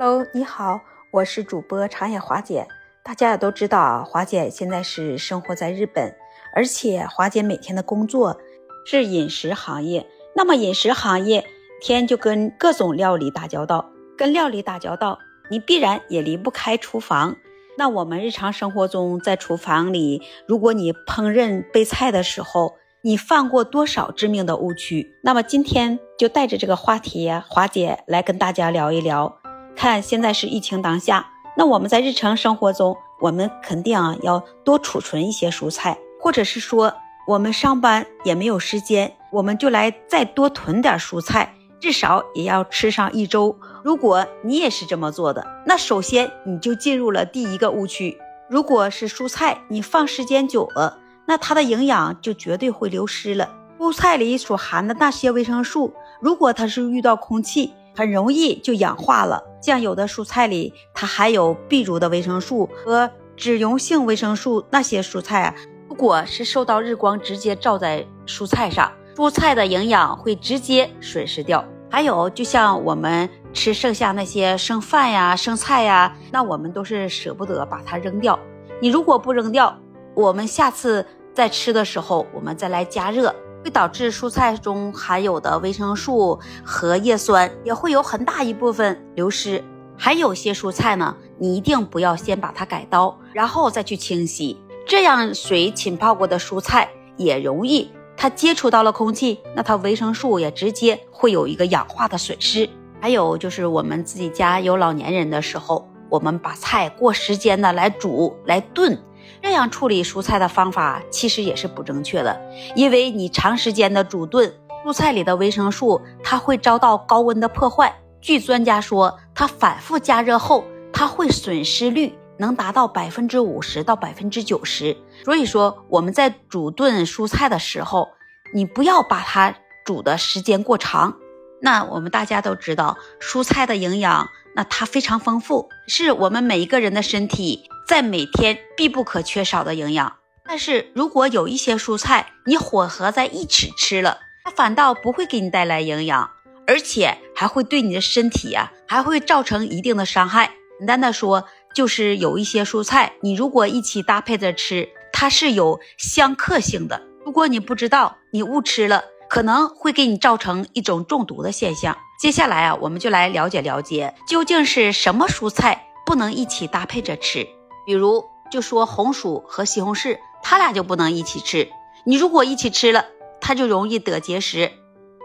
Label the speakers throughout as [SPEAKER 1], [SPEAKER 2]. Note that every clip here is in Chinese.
[SPEAKER 1] Hello，你好，我是主播长野华姐。大家也都知道啊，华姐现在是生活在日本，而且华姐每天的工作是饮食行业。那么饮食行业天就跟各种料理打交道，跟料理打交道，你必然也离不开厨房。那我们日常生活中在厨房里，如果你烹饪备菜的时候，你犯过多少致命的误区？那么今天就带着这个话题，华姐来跟大家聊一聊。看，现在是疫情当下，那我们在日常生活中，我们肯定啊要多储存一些蔬菜，或者是说我们上班也没有时间，我们就来再多囤点蔬菜，至少也要吃上一周。如果你也是这么做的，那首先你就进入了第一个误区。如果是蔬菜，你放时间久了，那它的营养就绝对会流失了。蔬菜里所含的那些维生素，如果它是遇到空气，很容易就氧化了。像有的蔬菜里，它含有 B 族的维生素和脂溶性维生素，那些蔬菜啊，如果是受到日光直接照在蔬菜上，蔬菜的营养会直接损失掉。还有，就像我们吃剩下那些剩饭呀、剩菜呀，那我们都是舍不得把它扔掉。你如果不扔掉，我们下次再吃的时候，我们再来加热。会导致蔬菜中含有的维生素和叶酸也会有很大一部分流失。还有些蔬菜呢，你一定不要先把它改刀，然后再去清洗，这样水浸泡过的蔬菜也容易它接触到了空气，那它维生素也直接会有一个氧化的损失。还有就是我们自己家有老年人的时候，我们把菜过时间的来煮来炖。这样处理蔬菜的方法其实也是不正确的，因为你长时间的煮炖，蔬菜里的维生素它会遭到高温的破坏。据专家说，它反复加热后，它会损失率能达到百分之五十到百分之九十。所以说，我们在煮炖蔬菜的时候，你不要把它煮的时间过长。那我们大家都知道，蔬菜的营养。那它非常丰富，是我们每一个人的身体在每天必不可缺少的营养。但是如果有一些蔬菜你混合在一起吃了，它反倒不会给你带来营养，而且还会对你的身体呀，还会造成一定的伤害。简单的说，就是有一些蔬菜你如果一起搭配着吃，它是有相克性的。如果你不知道，你误吃了。可能会给你造成一种中毒的现象。接下来啊，我们就来了解了解，究竟是什么蔬菜不能一起搭配着吃。比如，就说红薯和西红柿，它俩就不能一起吃。你如果一起吃了，它就容易得结石。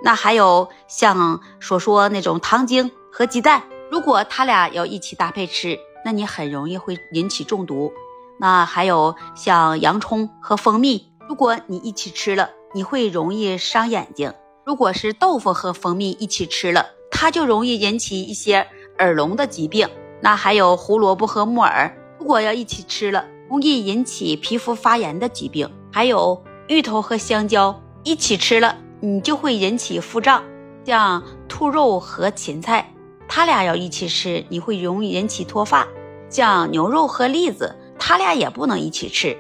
[SPEAKER 1] 那还有像所说那种糖精和鸡蛋，如果它俩要一起搭配吃，那你很容易会引起中毒。那还有像洋葱和蜂蜜，如果你一起吃了。你会容易伤眼睛。如果是豆腐和蜂蜜一起吃了，它就容易引起一些耳聋的疾病。那还有胡萝卜和木耳，如果要一起吃了，容易引起皮肤发炎的疾病。还有芋头和香蕉一起吃了，你就会引起腹胀。像兔肉和芹菜，它俩要一起吃，你会容易引起脱发。像牛肉和栗子，它俩也不能一起吃。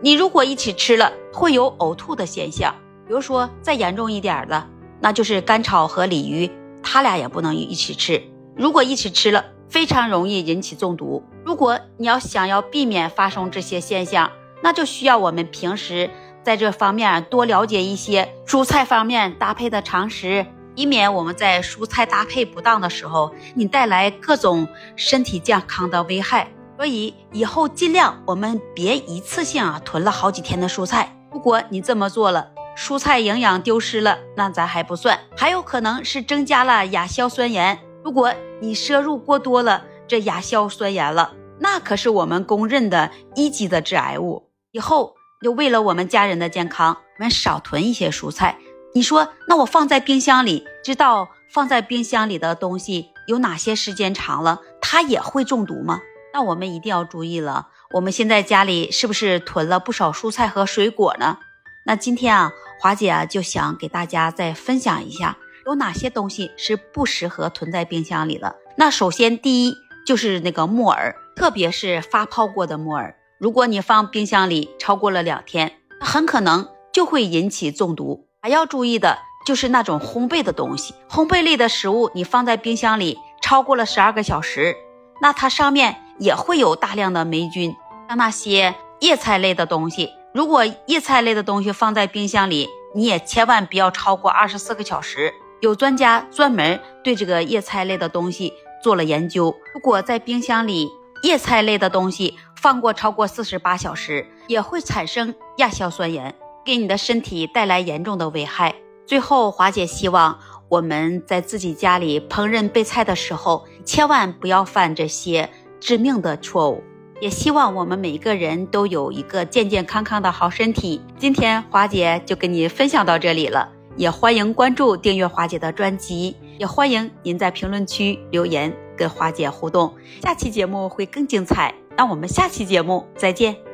[SPEAKER 1] 你如果一起吃了，会有呕吐的现象。比如说再严重一点的，那就是甘草和鲤鱼，它俩也不能一起吃。如果一起吃了，非常容易引起中毒。如果你要想要避免发生这些现象，那就需要我们平时在这方面多了解一些蔬菜方面搭配的常识，以免我们在蔬菜搭配不当的时候，你带来各种身体健康的危害。所以以后尽量我们别一次性啊囤了好几天的蔬菜。如果你这么做了，蔬菜营养丢失了，那咱还不算，还有可能是增加了亚硝酸盐。如果你摄入过多了这亚硝酸盐了，那可是我们公认的一级的致癌物。以后就为了我们家人的健康，我们少囤一些蔬菜。你说，那我放在冰箱里，知道放在冰箱里的东西有哪些时间长了，它也会中毒吗？那我们一定要注意了，我们现在家里是不是囤了不少蔬菜和水果呢？那今天啊，华姐啊就想给大家再分享一下，有哪些东西是不适合囤在冰箱里的。那首先第一就是那个木耳，特别是发泡过的木耳，如果你放冰箱里超过了两天，很可能就会引起中毒。还要注意的就是那种烘焙的东西，烘焙类的食物你放在冰箱里。超过了十二个小时，那它上面也会有大量的霉菌。像那些叶菜类的东西，如果叶菜类的东西放在冰箱里，你也千万不要超过二十四个小时。有专家专门对这个叶菜类的东西做了研究，如果在冰箱里叶菜类的东西放过超过四十八小时，也会产生亚硝酸盐，给你的身体带来严重的危害。最后，华姐希望我们在自己家里烹饪备菜的时候，千万不要犯这些致命的错误。也希望我们每个人都有一个健健康康的好身体。今天华姐就跟你分享到这里了，也欢迎关注订阅华姐的专辑，也欢迎您在评论区留言跟华姐互动。下期节目会更精彩，那我们下期节目再见。